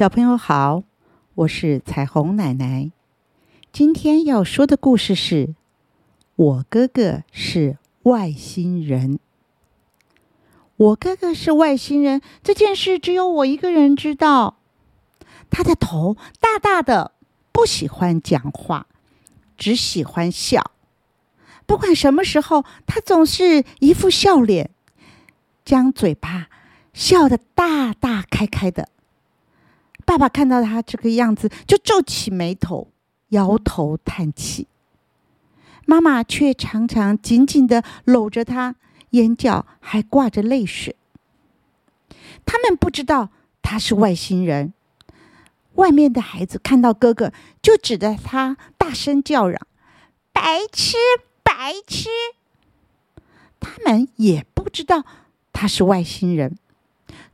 小朋友好，我是彩虹奶奶。今天要说的故事是《我哥哥是外星人》。我哥哥是外星人这件事，只有我一个人知道。他的头大大的，不喜欢讲话，只喜欢笑。不管什么时候，他总是一副笑脸，将嘴巴笑得大大开开的。爸爸看到他这个样子，就皱起眉头，摇头叹气。妈妈却常常紧紧的搂着他，眼角还挂着泪水。他们不知道他是外星人。外面的孩子看到哥哥，就指着他大声叫嚷：“白痴，白痴！”他们也不知道他是外星人，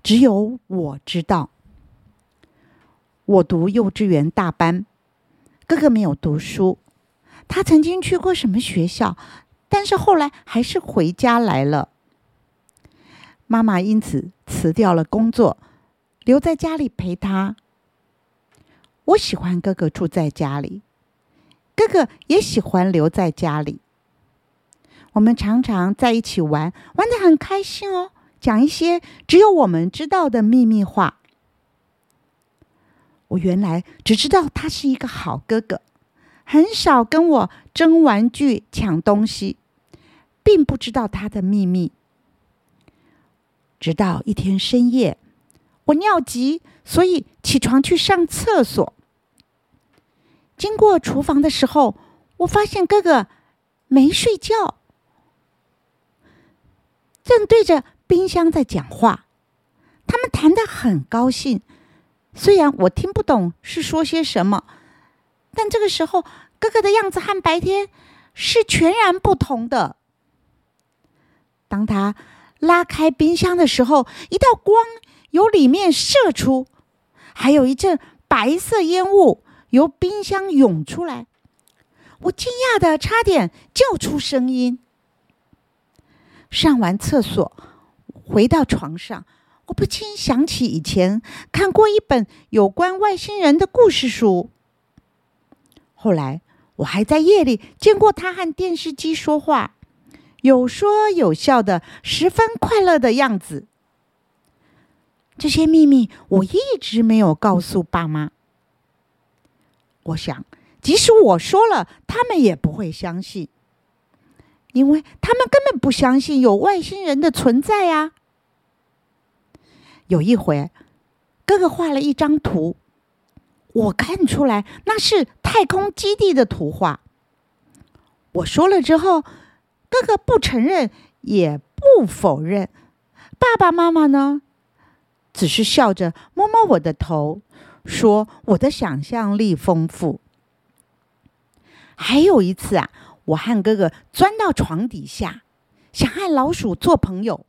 只有我知道。我读幼稚园大班，哥哥没有读书。他曾经去过什么学校，但是后来还是回家来了。妈妈因此辞掉了工作，留在家里陪他。我喜欢哥哥住在家里，哥哥也喜欢留在家里。我们常常在一起玩，玩的很开心哦，讲一些只有我们知道的秘密话。我原来只知道他是一个好哥哥，很少跟我争玩具、抢东西，并不知道他的秘密。直到一天深夜，我尿急，所以起床去上厕所。经过厨房的时候，我发现哥哥没睡觉，正对着冰箱在讲话。他们谈得很高兴。虽然我听不懂是说些什么，但这个时候哥哥的样子和白天是全然不同的。当他拉开冰箱的时候，一道光由里面射出，还有一阵白色烟雾由冰箱涌出来。我惊讶的差点叫出声音。上完厕所，回到床上。我不禁想起以前看过一本有关外星人的故事书。后来我还在夜里见过他和电视机说话，有说有笑的，十分快乐的样子。这些秘密我一直没有告诉爸妈。我想，即使我说了，他们也不会相信，因为他们根本不相信有外星人的存在呀。有一回，哥哥画了一张图，我看出来那是太空基地的图画。我说了之后，哥哥不承认也不否认。爸爸妈妈呢，只是笑着摸摸我的头，说我的想象力丰富。还有一次啊，我和哥哥钻到床底下，想和老鼠做朋友。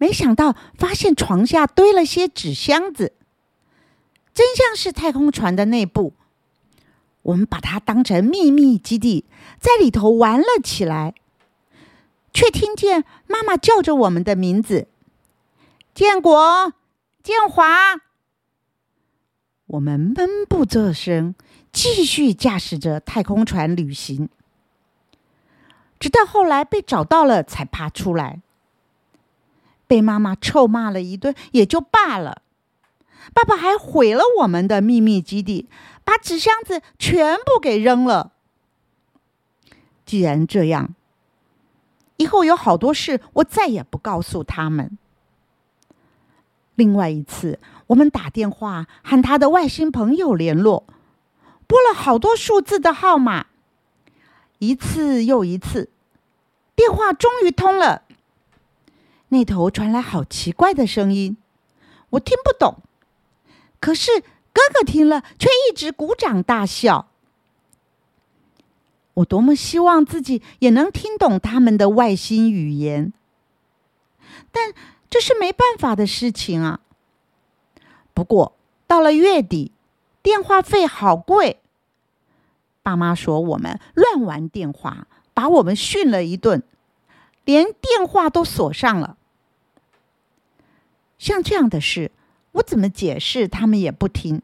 没想到发现床下堆了些纸箱子，真像是太空船的内部。我们把它当成秘密基地，在里头玩了起来，却听见妈妈叫着我们的名字：“建国、建华。”我们闷不作声，继续驾驶着太空船旅行，直到后来被找到了，才爬出来。被妈妈臭骂了一顿也就罢了，爸爸还毁了我们的秘密基地，把纸箱子全部给扔了。既然这样，以后有好多事我再也不告诉他们。另外一次，我们打电话和他的外星朋友联络，拨了好多数字的号码，一次又一次，电话终于通了。那头传来好奇怪的声音，我听不懂。可是哥哥听了，却一直鼓掌大笑。我多么希望自己也能听懂他们的外星语言，但这是没办法的事情啊。不过到了月底，电话费好贵。爸妈说我们乱玩电话，把我们训了一顿，连电话都锁上了。像这样的事，我怎么解释，他们也不听。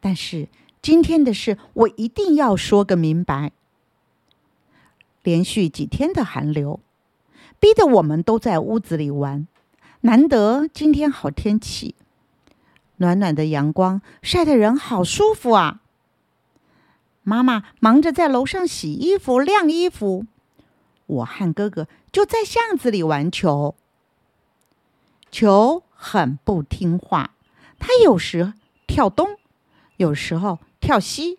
但是今天的事，我一定要说个明白。连续几天的寒流，逼得我们都在屋子里玩。难得今天好天气，暖暖的阳光晒得人好舒服啊！妈妈忙着在楼上洗衣服、晾衣服，我和哥哥就在巷子里玩球。球很不听话，它有时跳东，有时候跳西，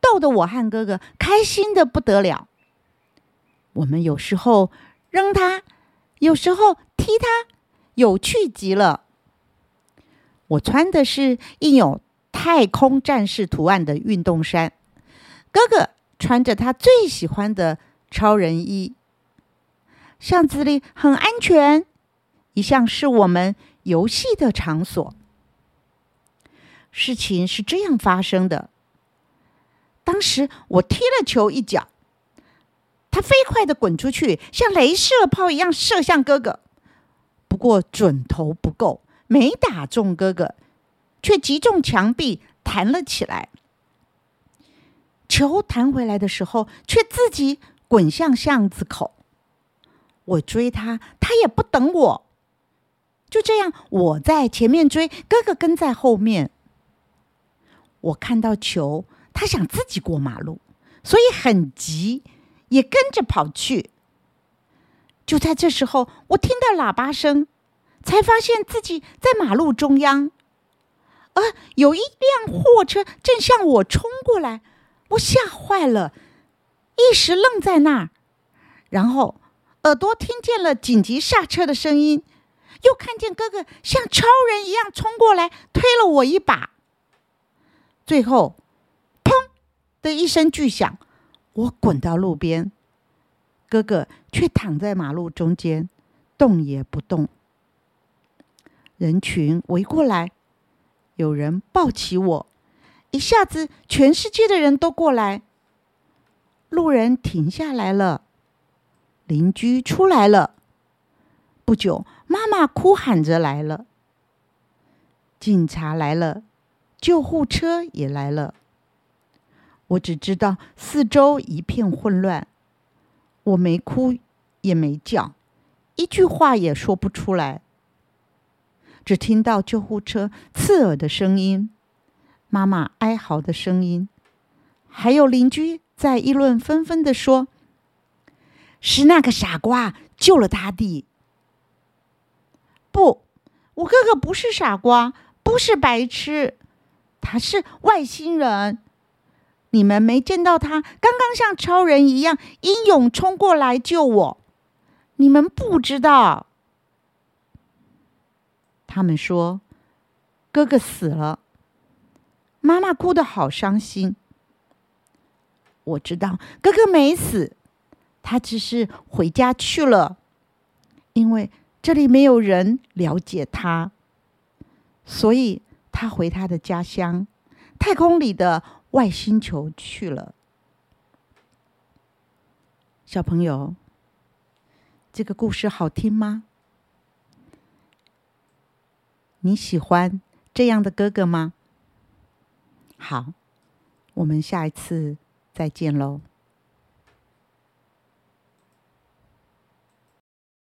逗得我和哥哥开心的不得了。我们有时候扔它，有时候踢它，有趣极了。我穿的是印有太空战士图案的运动衫，哥哥穿着他最喜欢的超人衣。巷子里很安全，一向是我们游戏的场所。事情是这样发生的：当时我踢了球一脚。他飞快的滚出去，像镭射炮一样射向哥哥，不过准头不够，没打中哥哥，却击中墙壁，弹了起来。球弹回来的时候，却自己滚向巷子口。我追他，他也不等我。就这样，我在前面追，哥哥跟在后面。我看到球，他想自己过马路，所以很急。也跟着跑去。就在这时候，我听到喇叭声，才发现自己在马路中央，而有一辆货车正向我冲过来。我吓坏了，一时愣在那儿，然后耳朵听见了紧急刹车的声音，又看见哥哥像超人一样冲过来，推了我一把。最后，砰的一声巨响。我滚到路边，哥哥却躺在马路中间，动也不动。人群围过来，有人抱起我，一下子全世界的人都过来。路人停下来了，邻居出来了。不久，妈妈哭喊着来了，警察来了，救护车也来了。我只知道四周一片混乱，我没哭也没叫，一句话也说不出来。只听到救护车刺耳的声音，妈妈哀嚎的声音，还有邻居在议论纷纷的说：“是那个傻瓜救了他的。”不，我哥哥不是傻瓜，不是白痴，他是外星人。你们没见到他刚刚像超人一样英勇冲过来救我，你们不知道。他们说哥哥死了，妈妈哭得好伤心。我知道哥哥没死，他只是回家去了，因为这里没有人了解他，所以他回他的家乡，太空里的。外星球去了，小朋友，这个故事好听吗？你喜欢这样的哥哥吗？好，我们下一次再见喽。